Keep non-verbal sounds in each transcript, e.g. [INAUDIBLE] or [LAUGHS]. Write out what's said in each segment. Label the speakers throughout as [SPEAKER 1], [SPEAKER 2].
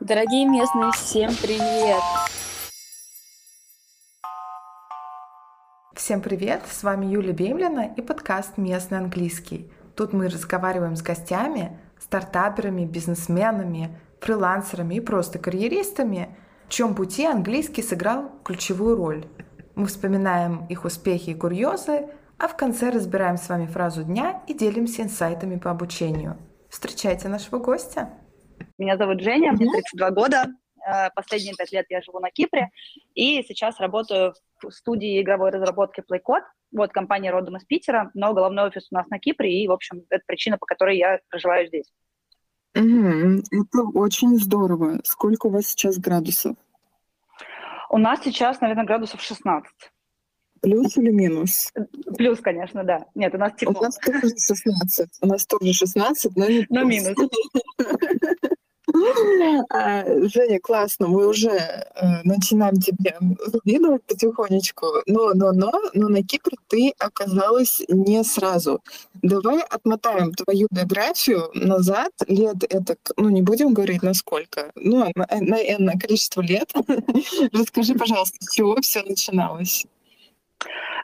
[SPEAKER 1] Дорогие местные, всем привет!
[SPEAKER 2] Всем привет! С вами Юлия Бемлина и подкаст «Местный английский». Тут мы разговариваем с гостями, стартаперами, бизнесменами, фрилансерами и просто карьеристами, в чем пути английский сыграл ключевую роль. Мы вспоминаем их успехи и курьезы, а в конце разбираем с вами фразу дня и делимся инсайтами по обучению. Встречайте нашего гостя.
[SPEAKER 3] Меня зовут Женя, мне 32 года. Э, последние пять лет я живу на Кипре и сейчас работаю в студии игровой разработки PlayCode. Вот компания родом из Питера, но головной офис у нас на Кипре, и, в общем, это причина, по которой я проживаю здесь.
[SPEAKER 4] Угу, это очень здорово. Сколько у вас сейчас градусов?
[SPEAKER 3] У нас сейчас, наверное, градусов 16.
[SPEAKER 4] Плюс или минус?
[SPEAKER 3] Плюс, конечно, да. Нет, у нас тепло.
[SPEAKER 4] У нас тоже 16. У нас тоже 16, но не
[SPEAKER 3] Но минус. [LAUGHS]
[SPEAKER 4] А, Женя, классно, мы уже э, начинаем тебе завидовать потихонечку, но, но, но, но на Кипре ты оказалась не сразу. Давай отмотаем твою биографию назад, лет это, ну не будем говорить на сколько, ну на, на, на количество лет. [LAUGHS] Расскажи, пожалуйста, с чего все начиналось?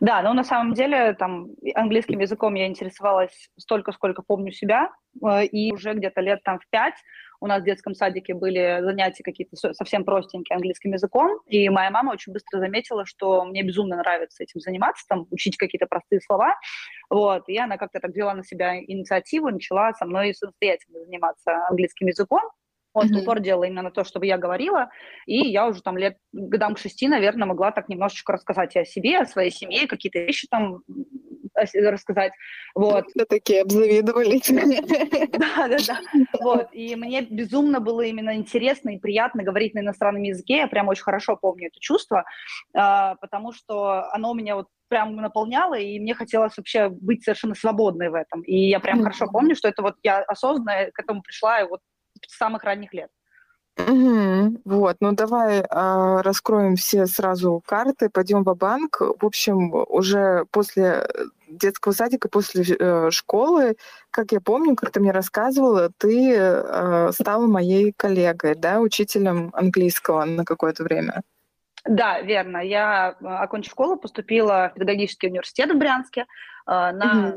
[SPEAKER 3] Да, ну на самом деле там английским языком я интересовалась столько, сколько помню себя, э, и уже где-то лет там в пять у нас в детском садике были занятия какие-то совсем простенькие английским языком, и моя мама очень быстро заметила, что мне безумно нравится этим заниматься, там, учить какие-то простые слова, вот, и она как-то так взяла на себя инициативу, начала со мной самостоятельно заниматься английским языком, он mm-hmm. упор делал именно на то, чтобы я говорила, и я уже там лет годам к шести, наверное, могла так немножечко рассказать о себе, о своей семье, какие-то вещи там рассказать. Вот. [LAUGHS]
[SPEAKER 4] Да, такие обзавидовали.
[SPEAKER 3] Да, да, да. Вот. И мне безумно было именно интересно и приятно говорить на иностранном языке. Я прям очень хорошо помню это чувство, а, потому что оно меня вот прям наполняло, и мне хотелось вообще быть совершенно свободной в этом. И я прям хорошо помню, что это вот я осознанно к этому пришла и вот с самых ранних лет.
[SPEAKER 4] Угу. Вот, ну давай э, раскроем все сразу карты, пойдем в банк В общем, уже после детского садика, после э, школы, как я помню, как ты мне рассказывала, ты э, стала моей коллегой, да, учителем английского на какое-то время.
[SPEAKER 3] Да, верно. Я, окончив школу, поступила в педагогический университет в Брянске. Э, на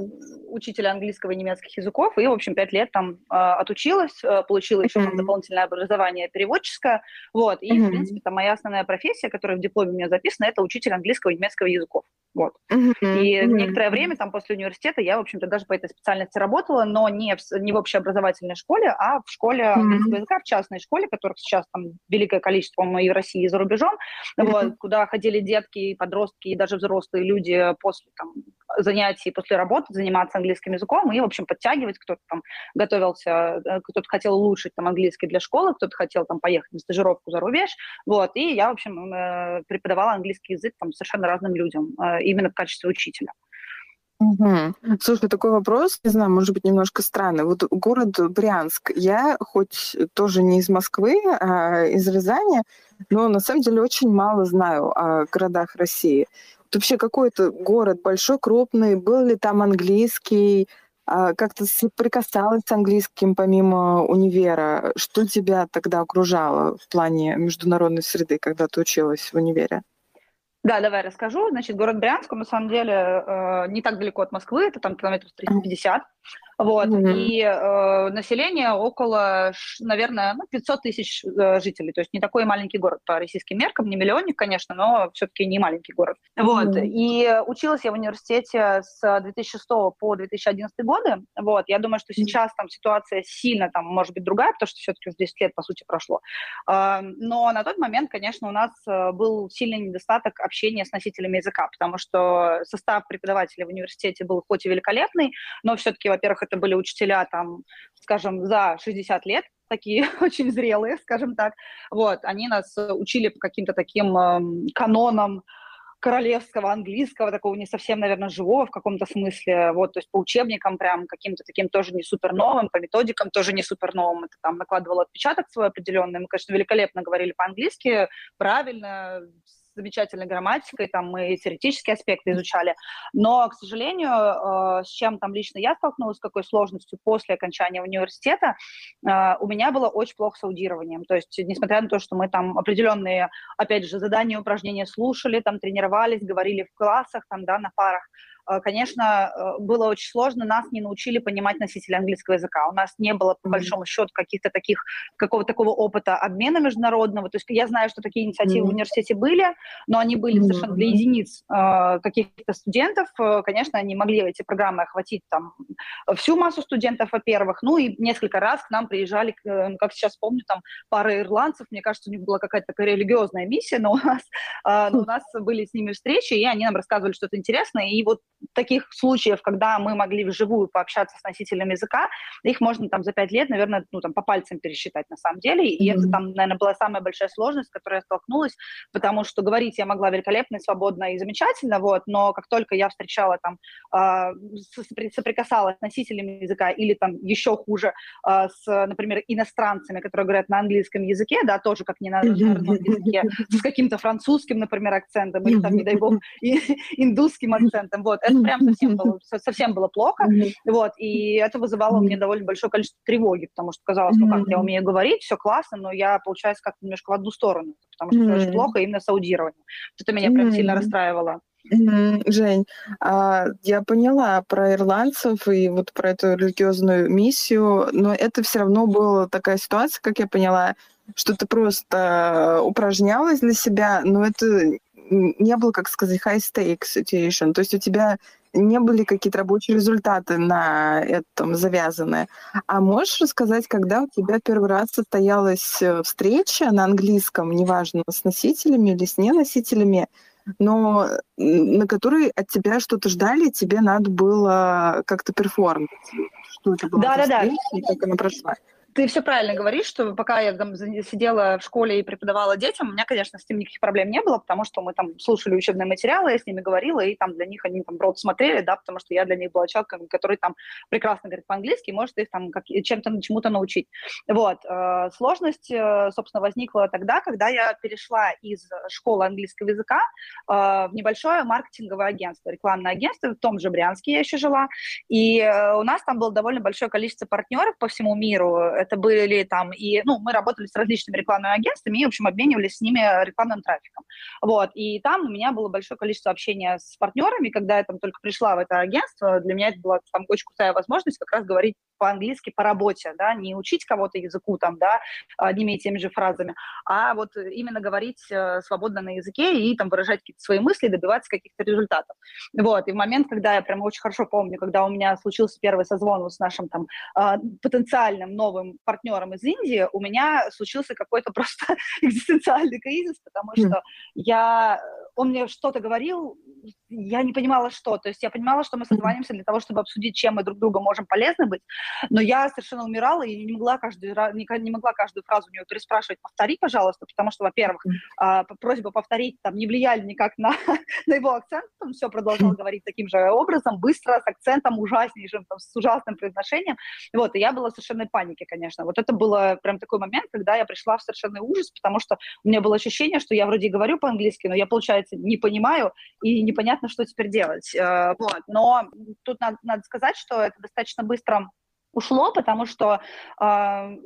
[SPEAKER 3] учителя английского и немецких языков, и, в общем, пять лет там э, отучилась, э, получила еще mm-hmm. дополнительное образование переводческое, вот, и, в принципе, там моя основная профессия, которая в дипломе у меня записана, это учитель английского и немецкого языков, вот. И некоторое время там после университета я, в общем-то, даже по этой специальности работала, но не в, не в общеобразовательной школе, а в школе английского языка, в частной школе, которых сейчас там великое количество и в России, и за рубежом, вот, куда ходили детки, подростки и даже взрослые люди после там занятий после работы заниматься английским языком и, в общем, подтягивать. Кто-то там готовился, э, кто-то хотел улучшить там английский для школы, кто-то хотел там поехать на стажировку за рубеж. Вот, и я, в общем, э, преподавала английский язык там совершенно разным людям, э, именно в качестве учителя.
[SPEAKER 4] Угу. Слушай, такой вопрос, не знаю, может быть, немножко странный. Вот город Брянск, я хоть тоже не из Москвы, а из Рязани, но на самом деле очень мало знаю о городах России вообще какой-то город большой, крупный, был ли там английский, а, как то соприкасалась с английским помимо универа? Что тебя тогда окружало в плане международной среды, когда ты училась в универе?
[SPEAKER 3] Да, давай расскажу. Значит, город Брянск, он на самом деле э, не так далеко от Москвы, это там километров 350. Вот, mm-hmm. и э, население около, наверное, ну, 500 тысяч э, жителей, то есть не такой маленький город по российским меркам, не миллионник, конечно, но все-таки не маленький город. Mm-hmm. Вот, и училась я в университете с 2006 по 2011 годы, вот, я думаю, что сейчас там ситуация сильно там, может быть, другая, потому что все-таки уже 10 лет, по сути, прошло. Э, но на тот момент, конечно, у нас э, был сильный недостаток общения с носителями языка, потому что состав преподавателей в университете был хоть и великолепный, но все-таки, во-первых, это были учителя, там, скажем, за 60 лет, такие [LAUGHS] очень зрелые, скажем так. Вот, они нас учили по каким-то таким э, канонам королевского английского, такого не совсем, наверное, живого в каком-то смысле, вот, то есть по учебникам прям каким-то таким тоже не супер новым, по методикам тоже не супер новым, это там накладывало отпечаток свой определенный, мы, конечно, великолепно говорили по-английски, правильно, замечательной грамматикой, там мы теоретические аспекты изучали, но, к сожалению, э, с чем там лично я столкнулась, с какой сложностью после окончания университета, э, у меня было очень плохо с аудированием. То есть, несмотря на то, что мы там определенные, опять же, задания, упражнения слушали, там тренировались, говорили в классах, там, да, на парах, конечно, э, было очень сложно, нас не научили понимать носители английского языка. У нас не было, по большому счету, каких-то таких, какого-то такого опыта обмена международного. То есть я знаю, что такие инициативы mm-hmm. в университете были, но они были mm-hmm. совершенно для единиц э, каких-то студентов. Э, конечно, они могли эти программы охватить там всю массу студентов, во-первых. Ну и несколько раз к нам приезжали, как сейчас помню, там пара ирландцев. Мне кажется, у них была какая-то такая религиозная миссия, но у нас, э, но у нас были с ними встречи, и они нам рассказывали что-то интересное. И вот таких случаев, когда мы могли вживую пообщаться с носителем языка, их можно там за пять лет, наверное, ну, там, по пальцам пересчитать на самом деле. И mm-hmm. это там, наверное, была самая большая сложность, с которой я столкнулась, потому что говорить я могла великолепно, и свободно и замечательно, вот, но как только я встречала там, э, соприкасалась с носителями языка или там еще хуже э, с, например, иностранцами, которые говорят на английском языке, да, тоже как не на родном языке, [LAUGHS] с каким-то французским, например, акцентом или там, не дай бог, индусским акцентом, вот, это прям совсем было, совсем было плохо, вот, и это вызывало у меня довольно большое количество тревоги, потому что казалось, ну как, я умею говорить, все классно, но я, получается, как-то немножко в одну сторону, потому что очень плохо именно с аудированием. Это меня прям сильно расстраивало.
[SPEAKER 4] Жень, а, я поняла про ирландцев и вот про эту религиозную миссию, но это все равно была такая ситуация, как я поняла, что ты просто упражнялась для себя, но это не было, как сказать, high stakes situation. То есть у тебя не были какие-то рабочие результаты на этом завязаны. А можешь рассказать, когда у тебя первый раз состоялась э, встреча на английском, неважно, с носителями или с неносителями, но на которой от тебя что-то ждали, тебе надо было как-то перформить?
[SPEAKER 3] Что это было да, да, да. как она прошла? Ты все правильно говоришь, что пока я там сидела в школе и преподавала детям, у меня, конечно, с этим никаких проблем не было, потому что мы там слушали учебные материалы, я с ними говорила, и там для них они там рот смотрели, да, потому что я для них была человеком, который там прекрасно говорит по-английски, может их там как, чем-то чему-то научить. Вот. Э, сложность, э, собственно, возникла тогда, когда я перешла из школы английского языка э, в небольшое маркетинговое агентство, рекламное агентство, в том же Брянске я еще жила, и у нас там было довольно большое количество партнеров по всему миру, это были там и, ну, мы работали с различными рекламными агентствами и, в общем, обменивались с ними рекламным трафиком. Вот, и там у меня было большое количество общения с партнерами, когда я там только пришла в это агентство, для меня это была там очень крутая возможность как раз говорить по-английски по работе, да, не учить кого-то языку там, да, одними и теми же фразами, а вот именно говорить э, свободно на языке и там выражать какие-то свои мысли, добиваться каких-то результатов. Вот, и в момент, когда я прямо очень хорошо помню, когда у меня случился первый созвон с нашим там а, потенциальным новым партнером из Индии, у меня случился какой-то [LAUGHS] просто экзистенциальный кризис, потому что я, он мне что-то говорил, я не понимала, что. То есть я понимала, что мы созванимся для того, чтобы обсудить, чем мы друг другу можем полезны быть, но я совершенно умирала и не могла каждую, не могла каждую фразу у него переспрашивать, повтори, пожалуйста, потому что, во-первых, а, просьба повторить там не влияли никак на, [LAUGHS] на его акцент, он все продолжал говорить таким же образом, быстро, с акцентом ужаснейшим, там, с ужасным произношением. Вот, и я была в совершенной панике, конечно. Вот это было прям такой момент, когда я пришла в совершенный ужас, потому что у меня было ощущение, что я вроде говорю по-английски, но я, получается, не понимаю и непонятно, что теперь делать. Э, вот. Но тут надо, надо сказать, что это достаточно быстро ушло, потому что э,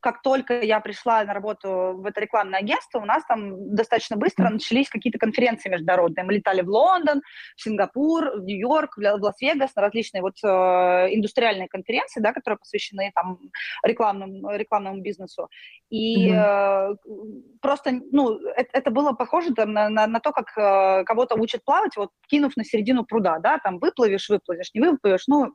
[SPEAKER 3] как только я пришла на работу в это рекламное агентство, у нас там достаточно быстро начались какие-то конференции международные. Мы летали в Лондон, в Сингапур, в Нью-Йорк, в Лас-Вегас на различные вот э, индустриальные конференции, да, которые посвящены там рекламному, рекламному бизнесу. И mm-hmm. э, просто, ну, это, это было похоже там, на, на, на то, как э, кого-то учат плавать, вот кинув на середину пруда, да, там выплывешь, выплывешь, не выплывешь, ну,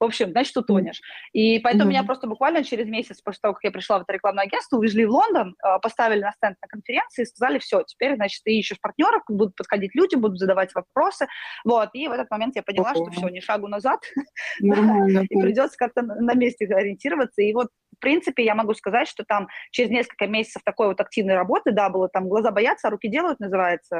[SPEAKER 3] в общем, значит, утонешь. И поэтому mm-hmm. меня просто буквально через месяц после того, как я пришла в это рекламное агентство, увезли в Лондон, а, поставили на стенд на конференции и сказали, все, теперь, значит, ты ищешь партнеров, будут подходить люди, будут задавать вопросы. Вот, и в этот момент я поняла, что все, ни шагу назад, [LAUGHS] и придется как-то на месте ориентироваться. И вот в принципе, я могу сказать, что там через несколько месяцев такой вот активной работы, да, было там глаза боятся, а руки делают, называется,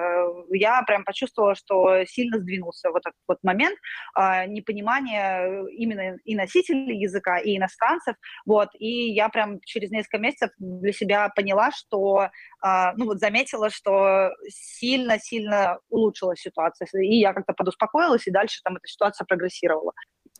[SPEAKER 3] я прям почувствовала, что сильно сдвинулся вот этот вот момент а, непонимания именно и носителей языка, и иностранцев, вот, и я прям через несколько месяцев для себя поняла, что, э, ну вот заметила, что сильно-сильно улучшилась ситуация, и я как-то подуспокоилась, и дальше там эта ситуация прогрессировала.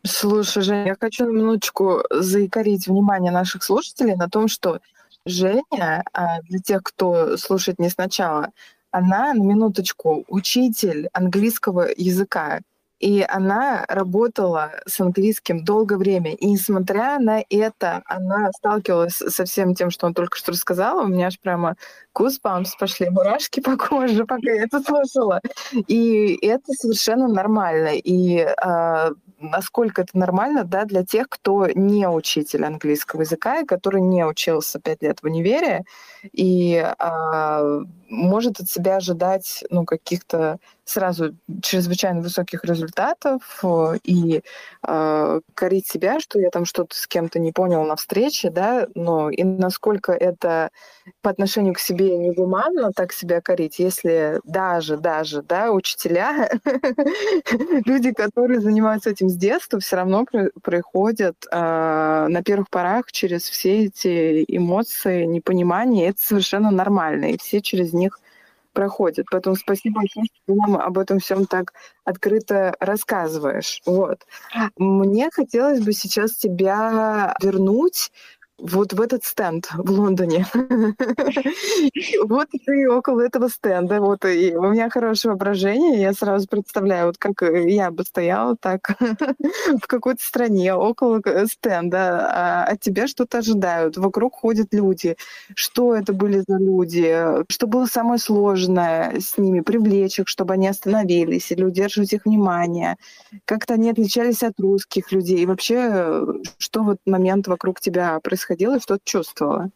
[SPEAKER 4] Слушай, Женя, я хочу на минуточку заикарить внимание наших слушателей на том, что Женя, а, для тех, кто слушает не сначала, она на минуточку учитель английского языка. И она работала с английским долгое время. И несмотря на это, она сталкивалась со всем тем, что он только что рассказала. У меня аж прямо goosebumps пошли, мурашки по коже, пока я это слушала. И это совершенно нормально. И э, насколько это нормально, да, для тех, кто не учитель английского языка и который не учился пять лет в универе и э, может от себя ожидать, ну, каких-то сразу чрезвычайно высоких результатов э, и э, корить себя, что я там что-то с кем-то не понял на встрече, да, но и насколько это по отношению к себе негуманно так себя корить, если даже, даже, да, учителя, [LAUGHS] люди, которые занимаются этим с детства, все равно проходят э, на первых порах через все эти эмоции, непонимания, это совершенно нормально, и все через них проходит. Поэтому спасибо что ты нам об этом всем так открыто рассказываешь. Вот. Мне хотелось бы сейчас тебя вернуть вот в этот стенд в Лондоне. [LAUGHS] Вот ты около этого стенда, вот и у меня хорошее воображение, я сразу представляю, вот как я бы стояла так [LAUGHS] в какой-то стране около стенда, а от тебя что-то ожидают, вокруг ходят люди. Что это были за люди? Что было самое сложное с ними? Привлечь их, чтобы они остановились или удерживать их внимание? Как-то они отличались от русских людей? И вообще, что в этот момент вокруг тебя происходило? Происходило, что ты чувствовала?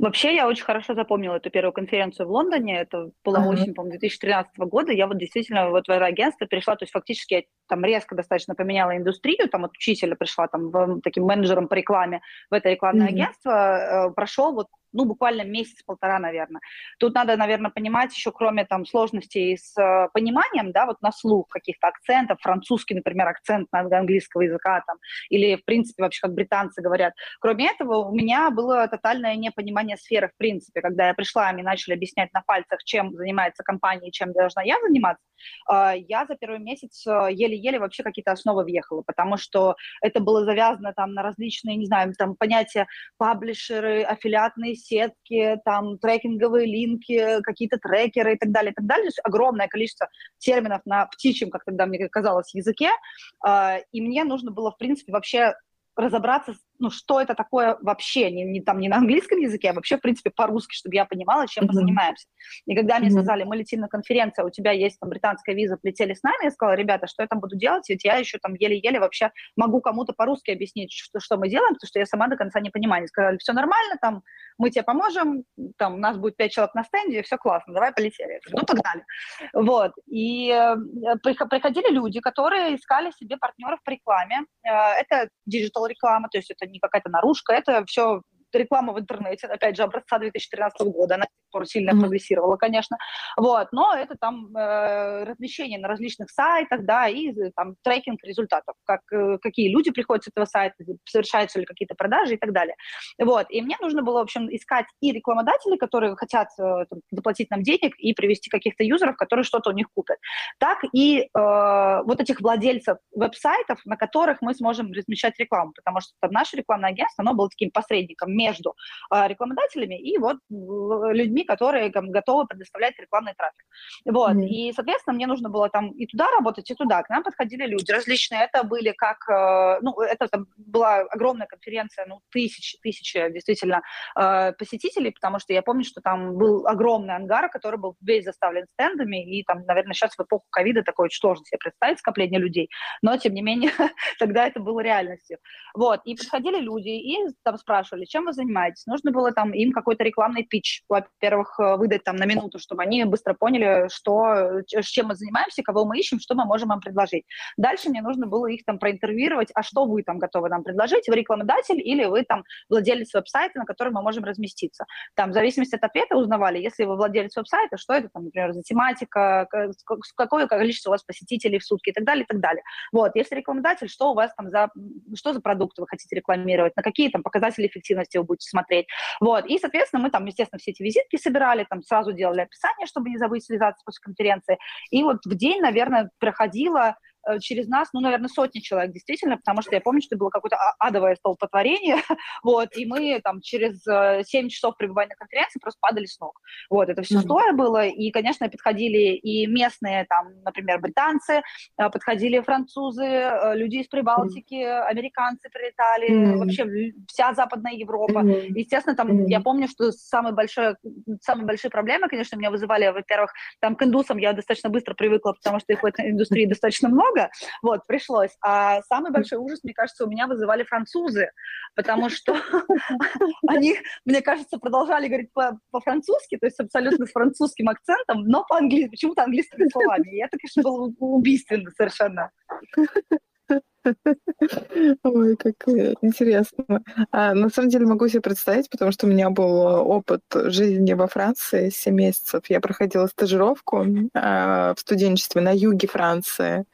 [SPEAKER 3] Вообще, я очень хорошо запомнила эту первую конференцию в Лондоне. Это было uh-huh. осень, по-моему, 2013 года. Я вот действительно вот в это агентство перешла, то есть фактически я там резко достаточно поменяла индустрию, там от учителя пришла там в, таким менеджером по рекламе в это рекламное uh-huh. агентство. Э, прошел вот ну, буквально месяц-полтора, наверное. Тут надо, наверное, понимать еще, кроме там сложностей с э, пониманием, да, вот на слух каких-то акцентов, французский, например, акцент на английского языка там, или, в принципе, вообще, как британцы говорят. Кроме этого, у меня было тотальное непонимание сферы, в принципе, когда я пришла, мне начали объяснять на пальцах, чем занимается компания, чем должна я заниматься, э, я за первый месяц э, еле-еле вообще какие-то основы въехала, потому что это было завязано там на различные, не знаю, там понятия паблишеры, аффилиатные сетки, там трекинговые линки, какие-то трекеры и так далее, и так далее. То есть огромное количество терминов на птичьем, как тогда мне казалось, языке. А, и мне нужно было, в принципе, вообще разобраться, ну, что это такое вообще, не, не, там, не на английском языке, а вообще, в принципе, по-русски, чтобы я понимала, чем mm-hmm. мы занимаемся. И когда mm-hmm. мне сказали, мы летим на конференцию, а у тебя есть там британская виза, полетели с нами, я сказала, ребята, что я там буду делать, ведь я еще там еле-еле вообще могу кому-то по-русски объяснить, что, что мы делаем, потому что я сама до конца не понимаю. Они сказали, все нормально, там, мы тебе поможем, там, у нас будет пять человек на стенде, все классно, давай полетели. Говорю, ну, погнали. Вот. И э, приходили люди, которые искали себе партнеров по рекламе. Э, это digital реклама, то есть это не какая-то наружка, это все реклама в интернете, опять же, образца 2013 года, она пор сильно mm-hmm. прогрессировала, конечно, вот, но это там э, размещение на различных сайтах, да, и там трекинг результатов, как, э, какие люди приходят с этого сайта, совершаются ли какие-то продажи и так далее, вот, и мне нужно было, в общем, искать и рекламодателей, которые хотят э, там, заплатить нам денег и привести каких-то юзеров, которые что-то у них купят, так и э, вот этих владельцев веб-сайтов, на которых мы сможем размещать рекламу, потому что там наше рекламное агентство, оно было таким посредником между э, рекламодателями и вот людьми, которые там, готовы предоставлять рекламный трафик. Вот. Mm-hmm. И, соответственно, мне нужно было там и туда работать, и туда. К нам подходили люди различные. Это были как, э, ну, это там была огромная конференция, ну, тысячи, тысячи действительно э, посетителей, потому что я помню, что там был огромный ангар, который был весь заставлен стендами, и там, наверное, сейчас в эпоху ковида такое очень сложно себе представить скопление людей, но, тем не менее, [LAUGHS] тогда это было реальностью. Вот. И подходили люди и там спрашивали, чем вы занимаетесь? Нужно было там им какой-то рекламный пич, во-первых, во-первых, э, выдать там на минуту, чтобы они быстро поняли, что, с чем мы занимаемся, кого мы ищем, что мы можем им предложить. Дальше мне нужно было их там проинтервьюировать, а что вы там готовы нам предложить, вы рекламодатель или вы там владелец веб-сайта, на котором мы можем разместиться. Там, в зависимости от ответа узнавали, если вы владелец веб-сайта, что это там, например, за тематика, какое количество у вас посетителей в сутки и так далее, и так далее. Вот, если рекламодатель, что у вас там за, что за продукты вы хотите рекламировать, на какие там показатели эффективности вы будете смотреть. Вот, и, соответственно, мы там, естественно, все эти визитки собирали, там сразу делали описание, чтобы не забыть связаться после конференции. И вот в день, наверное, проходило через нас, ну, наверное, сотни человек, действительно, потому что я помню, что было какое-то а, адовое столпотворение, [LAUGHS] вот, и мы там через 7 э, часов пребывания на конференции просто падали с ног. Вот, это все mm-hmm. стоя было, и, конечно, подходили и местные, там, например, британцы, э, подходили французы, люди из Прибалтики, mm-hmm. американцы прилетали, mm-hmm. вообще вся Западная Европа. Mm-hmm. Естественно, там, mm-hmm. я помню, что самые большие, самые большие проблемы, конечно, меня вызывали, во-первых, там, к индусам я достаточно быстро привыкла, потому что их в этой индустрии достаточно много, много, вот, пришлось. А самый большой ужас, мне кажется, у меня вызывали французы, потому что [LAUGHS] они, мне кажется, продолжали говорить по-французски, то есть абсолютно с французским акцентом, но по-английски, почему-то английскими словами. И это, конечно, было убийственно совершенно.
[SPEAKER 4] Ой, как интересно. А, на самом деле могу себе представить, потому что у меня был опыт жизни во Франции 7 месяцев. Я проходила стажировку а, в студенчестве на юге Франции.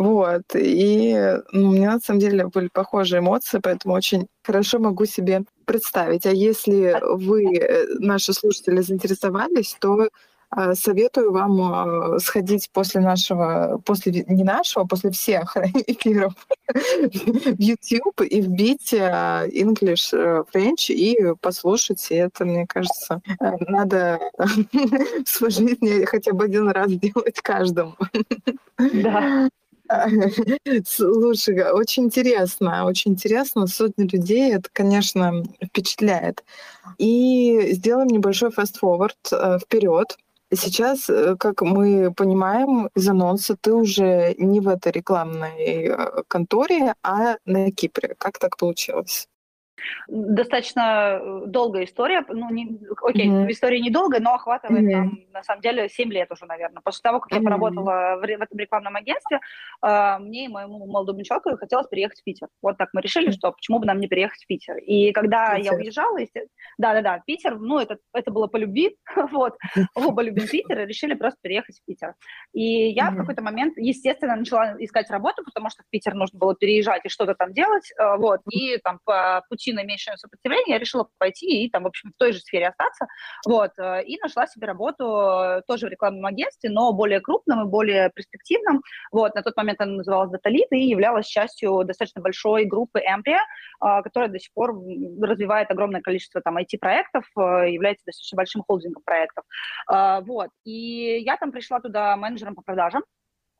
[SPEAKER 4] Вот. И ну, у меня на самом деле были похожие эмоции, поэтому очень хорошо могу себе представить. А если вы, э, наши слушатели, заинтересовались, то а, советую вам а, сходить после нашего, после не нашего, после всех [LAUGHS] эфиров в YouTube и вбить а, English э, French и послушать. И это, мне кажется, э, надо [LAUGHS] в своей жизни хотя бы один раз делать каждому.
[SPEAKER 3] Да. [LAUGHS]
[SPEAKER 4] Слушай, очень интересно, очень интересно. Сотни людей, это, конечно, впечатляет. И сделаем небольшой фаст-форвард э, вперед. Сейчас, э, как мы понимаем из анонса, ты уже не в этой рекламной э, конторе, а на Кипре. Как так получилось?
[SPEAKER 3] Достаточно э, долгая история. Ну, не, окей, mm-hmm. история недолгая, но охватывает mm-hmm. там, на самом деле, 7 лет уже, наверное. После того, как mm-hmm. я поработала в, в этом рекламном агентстве, э, мне и моему молодому человеку хотелось переехать в Питер. Вот так мы решили, mm-hmm. что почему бы нам не переехать в Питер. И когда Питер. я уезжала, да-да-да, Питер, ну, это, это было по любви, [LAUGHS] вот, [LAUGHS] оба любим Питер, и решили просто переехать в Питер. И я mm-hmm. в какой-то момент, естественно, начала искать работу, потому что в Питер нужно было переезжать и что-то там делать, э, вот, и там по пути пути наименьшего сопротивления, я решила пойти и там, в общем, в той же сфере остаться, вот, э, и нашла себе работу э, тоже в рекламном агентстве, но более крупном и более перспективном, вот, на тот момент она называлась Datalit и являлась частью достаточно большой группы Empia, э, которая до сих пор развивает огромное количество там IT-проектов, является достаточно большим холдингом проектов, вот, и я там пришла туда менеджером по продажам,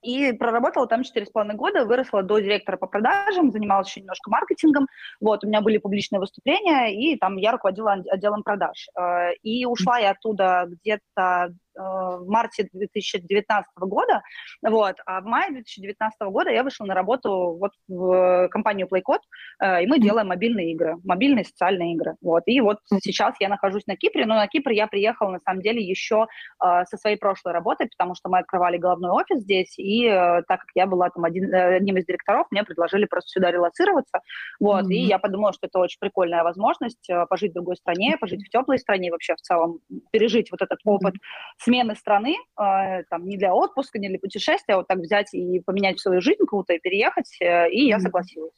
[SPEAKER 3] и проработала там 4,5 года, выросла до директора по продажам, занималась еще немножко маркетингом. Вот, у меня были публичные выступления, и там я руководила отделом продаж. Э, и ушла я оттуда где-то в марте 2019 года, вот, а в мае 2019 года я вышла на работу вот в компанию PlayCode, э, и мы делаем мобильные игры, мобильные социальные игры, вот, и вот сейчас я нахожусь на Кипре, но на Кипр я приехала, на самом деле, еще э, со своей прошлой работой, потому что мы открывали головной офис здесь, и так как я была там один, одним из директоров, мне предложили просто сюда релацироваться, вот, mm-hmm. и я подумала, что это очень прикольная возможность пожить в другой стране, пожить в теплой стране, вообще в целом пережить вот этот опыт mm-hmm смены страны, э, там, не для отпуска, не для путешествия, а вот так взять и поменять свою жизнь круто и переехать, э, и я согласилась.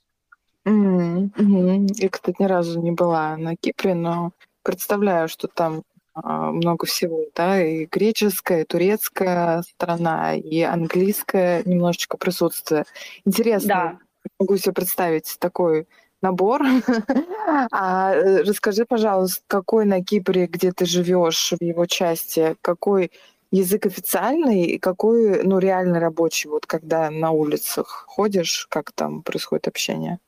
[SPEAKER 4] Mm-hmm. Я, кстати, ни разу не была на Кипре, но представляю, что там а, много всего, да, и греческая, и турецкая страна, и английское немножечко присутствие. Интересно, да. могу себе представить такой набор. [LAUGHS] а, э, расскажи, пожалуйста, какой на Кипре, где ты живешь, в его части, какой язык официальный и какой, ну, реально рабочий, вот когда на улицах ходишь, как там происходит общение?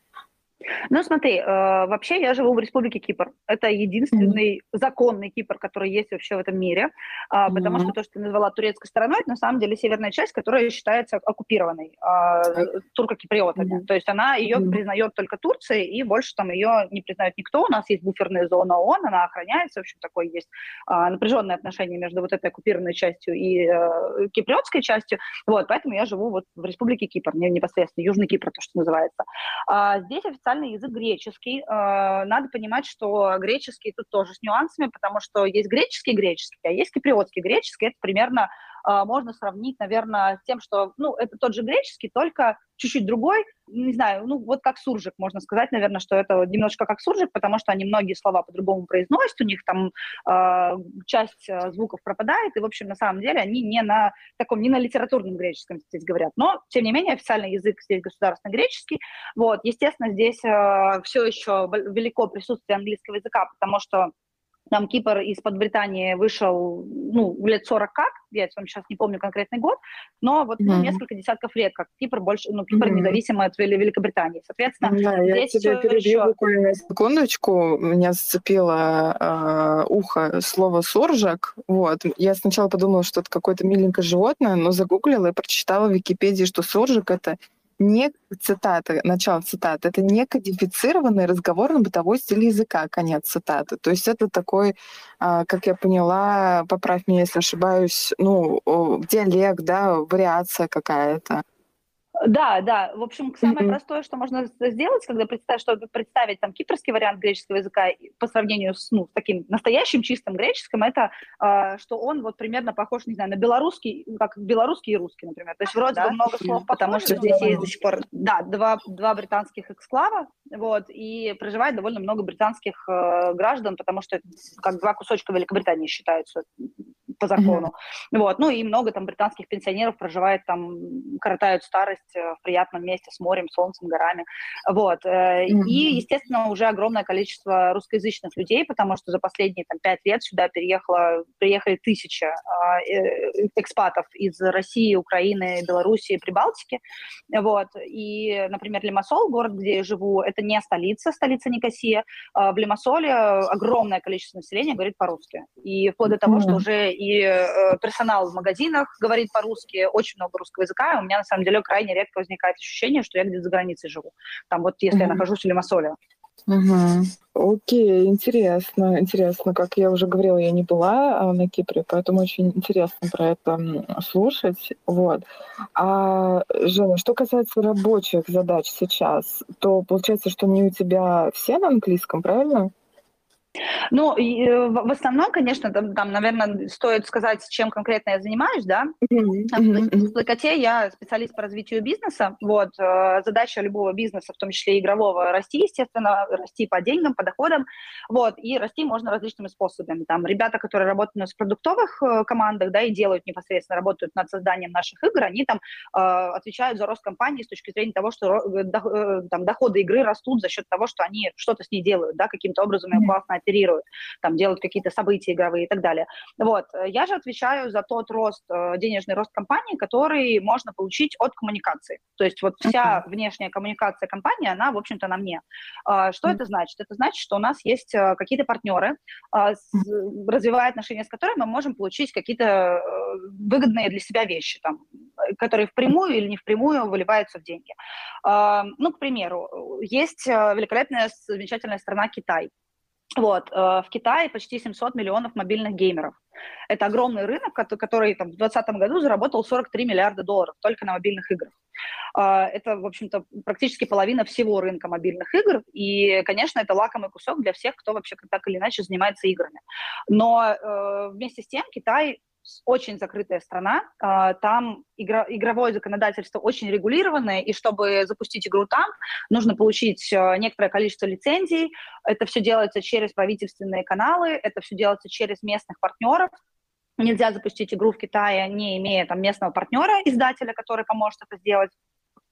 [SPEAKER 3] Ну, смотри, э, вообще я живу в Республике Кипр. Это единственный mm-hmm. законный Кипр, который есть вообще в этом мире. Э, mm-hmm. Потому что то, что ты назвала турецкой стороной, это на самом деле северная часть, которая считается оккупированной э, турко-киприотами. Mm-hmm. То есть она ее mm-hmm. признает только Турция, и больше там ее не признает никто. У нас есть буферная зона ООН, она охраняется. В общем, такое есть э, напряженное отношение между вот этой оккупированной частью и э, киприотской частью. Вот, поэтому я живу вот в Республике Кипр, непосредственно Южный Кипр, то, что называется. А здесь официальный язык греческий. Э, надо понимать, что греческий тут тоже с нюансами, потому что есть греческий греческий, а есть киприотский греческий. Это примерно а, можно сравнить, наверное, с тем, что, ну, это тот же греческий, только чуть-чуть другой, не знаю, ну, вот как суржик, можно сказать, наверное, что это немножко как суржик, потому что они многие слова по-другому произносят, у них там э, часть звуков пропадает, и, в общем, на самом деле они не на таком, не на литературном греческом здесь говорят, но, тем не менее, официальный язык здесь государственный греческий, вот, естественно, здесь э, все еще велико присутствие английского языка, потому что там Кипр из-под Британии вышел, ну, лет 40 как, я вам сейчас не помню конкретный год, но вот ну, несколько десятков лет, как Кипр больше, ну, Кипр mm-hmm. независимый от Великобритании. Соответственно,
[SPEAKER 4] да,
[SPEAKER 3] здесь
[SPEAKER 4] я тебя перебью буквально секундочку. Меня зацепило э, ухо слово «соржак». Вот. Я сначала подумала, что это какое-то миленькое животное, но загуглила и прочитала в Википедии, что соржак — это не цитата, начало цитаты, это не кодифицированный разговорно-бытовой стиль языка, конец цитаты. То есть это такой, а, как я поняла, поправь меня, если ошибаюсь, ну, диалект, да, вариация какая-то.
[SPEAKER 3] Да, да. В общем, самое mm-hmm. простое, что можно сделать, когда представить, чтобы представить там кипрский вариант греческого языка по сравнению с ну, таким настоящим чистым греческим, это э, что он вот примерно похож, не знаю, на белорусский, как белорусский и русский, например. То есть вроде да? бы много слов, потому что здесь есть до сих пор, да, два, два британских эксклава, вот, и проживает довольно много британских э, граждан, потому что это как два кусочка Великобритании считаются по закону. Mm-hmm. Вот, ну и много там британских пенсионеров проживает там, коротают старость э, в приятном месте с морем, солнцем, горами. Вот. Mm-hmm. И, естественно, уже огромное количество русскоязычных людей, потому что за последние там, пять лет сюда переехало, приехали тысячи а, э, экспатов из России, Украины, Белоруссии, Прибалтики. Вот. И, например, Лимассол, город, где я живу, это не столица, столица Никосия. А в Лимассоле огромное количество населения говорит по-русски. И вплоть до того, mm-hmm. что уже и э, персонал в магазинах говорит по-русски, очень много русского языка, у меня на самом деле крайне редко возникает ощущение, что я где-то за границей живу. Там вот если mm-hmm. я нахожусь в Лимассоле.
[SPEAKER 4] Угу. Окей, интересно, интересно. Как я уже говорила, я не была а, на Кипре, поэтому очень интересно про это слушать. Вот. А, Женя, что касается рабочих задач сейчас, то получается, что не у тебя все на английском, правильно?
[SPEAKER 3] Ну, и, э, в основном, конечно, там, там, наверное, стоит сказать, чем конкретно я занимаюсь, да. Mm-hmm. В Плакоте я специалист по развитию бизнеса. Вот, э, задача любого бизнеса, в том числе игрового, расти, естественно, расти по деньгам, по доходам. Вот, и расти можно различными способами. Там ребята, которые работают у нас в продуктовых э, командах, да, и делают непосредственно, работают над созданием наших игр, они там отвечают за рост компании с точки зрения того, что там доходы игры растут за счет того, что они что-то с ней делают, да, каким-то образом mm-hmm. классно оперируют, там делают какие-то события игровые и так далее. Вот. Я же отвечаю за тот рост, э, денежный рост компании, который можно получить от коммуникации. То есть вот вся uh-huh. внешняя коммуникация компании, она, в общем-то, на мне. А, что uh-huh. это значит? Это значит, что у нас есть э, какие-то партнеры, а, развивая отношения с которыми мы можем получить какие-то э, выгодные для себя вещи, там, которые впрямую или не впрямую выливаются в деньги. А, ну, к примеру, есть великолепная, замечательная страна Китай. Вот, э, в Китае почти 700 миллионов мобильных геймеров. Это огромный рынок, который там, в 2020 году заработал 43 миллиарда долларов только на мобильных играх. Э, это, в общем-то, практически половина всего рынка мобильных игр. И, конечно, это лакомый кусок для всех, кто вообще так или иначе занимается играми. Но э, вместе с тем Китай очень закрытая страна, а, там игра, игровое законодательство очень регулированное, и чтобы запустить игру там, нужно получить а, некоторое количество лицензий, это все делается через правительственные каналы, это все делается через местных партнеров, Нельзя запустить игру в Китае, не имея там местного партнера, издателя, который поможет это сделать.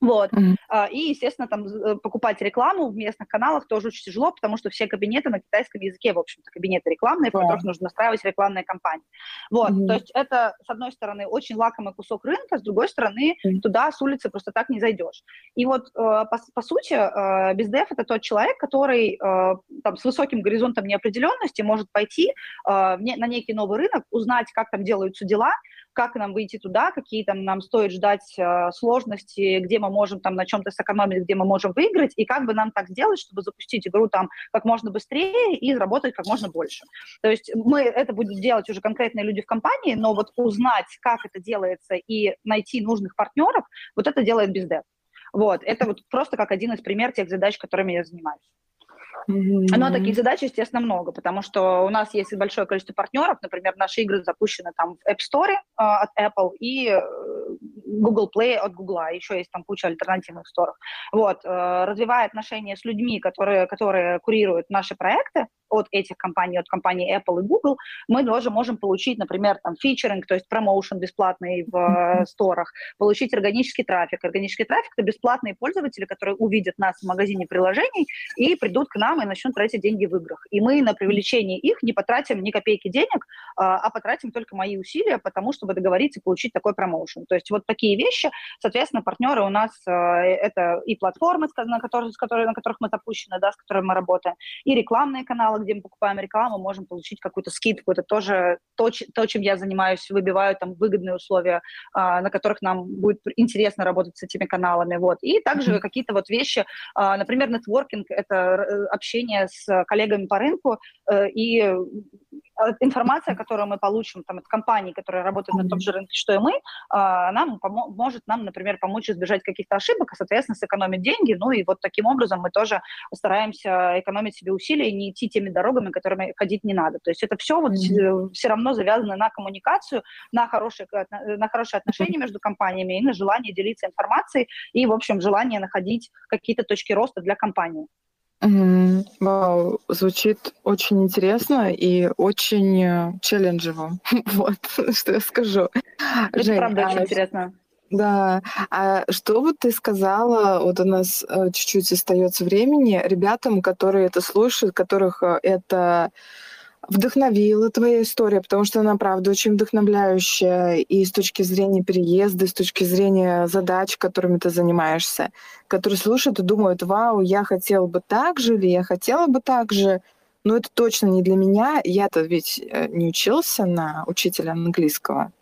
[SPEAKER 3] Вот. Mm-hmm. И, естественно, там э, покупать рекламу в местных каналах тоже очень тяжело, потому что все кабинеты на китайском языке, в общем-то, кабинеты рекламные, в которых нужно настраивать рекламные кампании. Вот. Mm-hmm. То есть это, с одной стороны, очень лакомый кусок рынка, с другой стороны, mm-hmm. туда с улицы просто так не зайдешь. И вот, э, по, по сути, э, бездев – это тот человек, который там, с высоким горизонтом неопределенности может пойти на некий новый рынок, узнать, как там делаются дела, как нам выйти туда, какие там нам стоит ждать сложности, где мы можем там на чем-то сэкономить, где мы можем выиграть, и как бы нам так сделать, чтобы запустить игру там как можно быстрее и заработать как можно больше. То есть мы это будем делать уже конкретные люди в компании, но вот узнать, как это делается и найти нужных партнеров, вот это делает бездев. Вот, это вот просто как один из примеров тех задач, которыми я занимаюсь. Mm-hmm. Но таких задач, естественно, много, потому что у нас есть большое количество партнеров. Например, наши игры запущены там в App Store э, от Apple и э, Google Play от Google. Еще есть там куча альтернативных сторов. Вот, э, развивая отношения с людьми, которые, которые курируют наши проекты, от этих компаний, от компании Apple и Google, мы тоже можем получить, например, там фичеринг, то есть промоушен бесплатный в сторах, получить органический трафик. Органический трафик – это бесплатные пользователи, которые увидят нас в магазине приложений и придут к нам и начнут тратить деньги в играх. И мы на привлечение их не потратим ни копейки денег, а, а потратим только мои усилия, потому чтобы договориться и получить такой промоушен. То есть вот такие вещи, соответственно, партнеры у нас э, это и платформы, на которых, с которых, на которых мы запущены, да, с которыми мы работаем, и рекламные каналы, где мы покупаем рекламу, можем получить какую-то скидку. Это тоже то, то чем я занимаюсь, выбиваю там выгодные условия, а, на которых нам будет интересно работать с этими каналами. Вот. И также mm-hmm. какие-то вот вещи, а, например, нетворкинг – это э, общение с коллегами по рынку, э, и информация, которую мы получим там, от компаний, которые работают на том же рынке, что и мы, она может нам, например, помочь избежать каких-то ошибок, и, соответственно, сэкономить деньги. Ну и вот таким образом мы тоже стараемся экономить себе усилия и не идти теми дорогами, которыми ходить не надо. То есть это все вот mm-hmm. все равно завязано на коммуникацию, на хорошие, на хорошие отношения между компаниями и на желание делиться информацией и, в общем, желание находить какие-то точки роста для компании.
[SPEAKER 4] Вау, звучит очень интересно и очень э, челленджево. [LAUGHS] вот, что я скажу.
[SPEAKER 3] Это Жень, правда а очень интересно.
[SPEAKER 4] Да. А что вот ты сказала, вот у нас э, чуть-чуть остается времени, ребятам, которые это слушают, которых э, это вдохновила твоя история, потому что она, правда, очень вдохновляющая и с точки зрения переезда, и с точки зрения задач, которыми ты занимаешься, которые слушают и думают, вау, я хотел бы так же, или я хотела бы так же, но это точно не для меня. Я-то ведь э, не учился на учителя английского.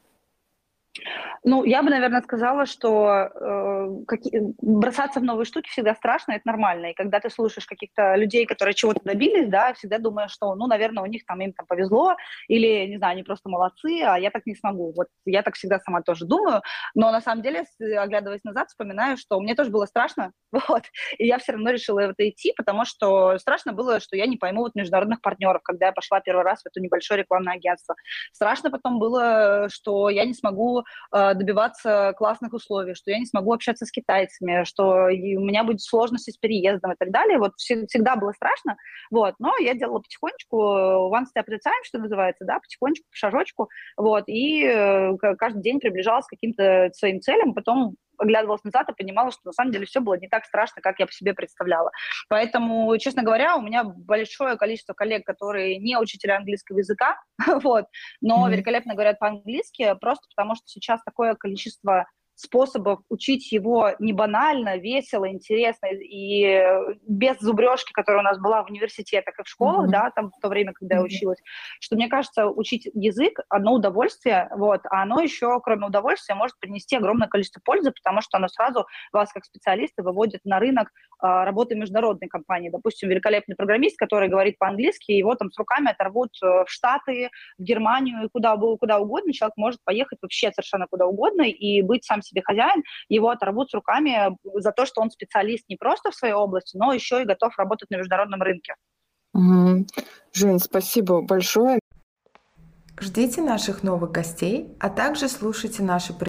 [SPEAKER 3] Ну, я бы, наверное, сказала, что э, какие, бросаться в новые штуки всегда страшно, это нормально. И когда ты слушаешь каких-то людей, которые чего-то добились, да, всегда думаешь, что, ну, наверное, у них там им там повезло, или, не знаю, они просто молодцы, а я так не смогу. Вот я так всегда сама тоже думаю, но на самом деле, оглядываясь назад, вспоминаю, что мне тоже было страшно, [LAUGHS] вот, и я все равно решила в это идти, потому что страшно было, что я не пойму вот международных партнеров, когда я пошла первый раз в это небольшое рекламное агентство. Страшно потом было, что я не смогу э, добиваться классных условий, что я не смогу общаться с китайцами, что у меня будет сложности с переездом и так далее. Вот всегда было страшно, вот, но я делала потихонечку, one step at time, что называется, да, потихонечку, по шажочку, вот, и э, каждый день приближалась к каким-то своим целям, потом оглядывалась назад и понимала, что на самом деле все было не так страшно, как я по себе представляла. Поэтому, честно говоря, у меня большое количество коллег, которые не учителя английского языка, [LAUGHS] вот, но mm-hmm. великолепно говорят по-английски, просто потому что сейчас такое количество способов учить его не банально, весело, интересно и без зубрежки, которая у нас была в университетах и в школах, mm-hmm. да, там в то время, когда я училась, что мне кажется, учить язык одно удовольствие, вот, а оно еще, кроме удовольствия, может принести огромное количество пользы, потому что оно сразу вас как специалиста выводит на рынок а, работы международной компании. Допустим, великолепный программист, который говорит по-английски, его там с руками оторвут э, в Штаты, в Германию куда, куда угодно. Человек может поехать вообще совершенно куда угодно и быть сам себе хозяин, его оторвут с руками за то, что он специалист не просто в своей области, но еще и готов работать на международном рынке.
[SPEAKER 4] Угу. Жень, спасибо большое.
[SPEAKER 2] Ждите наших новых гостей, а также слушайте наши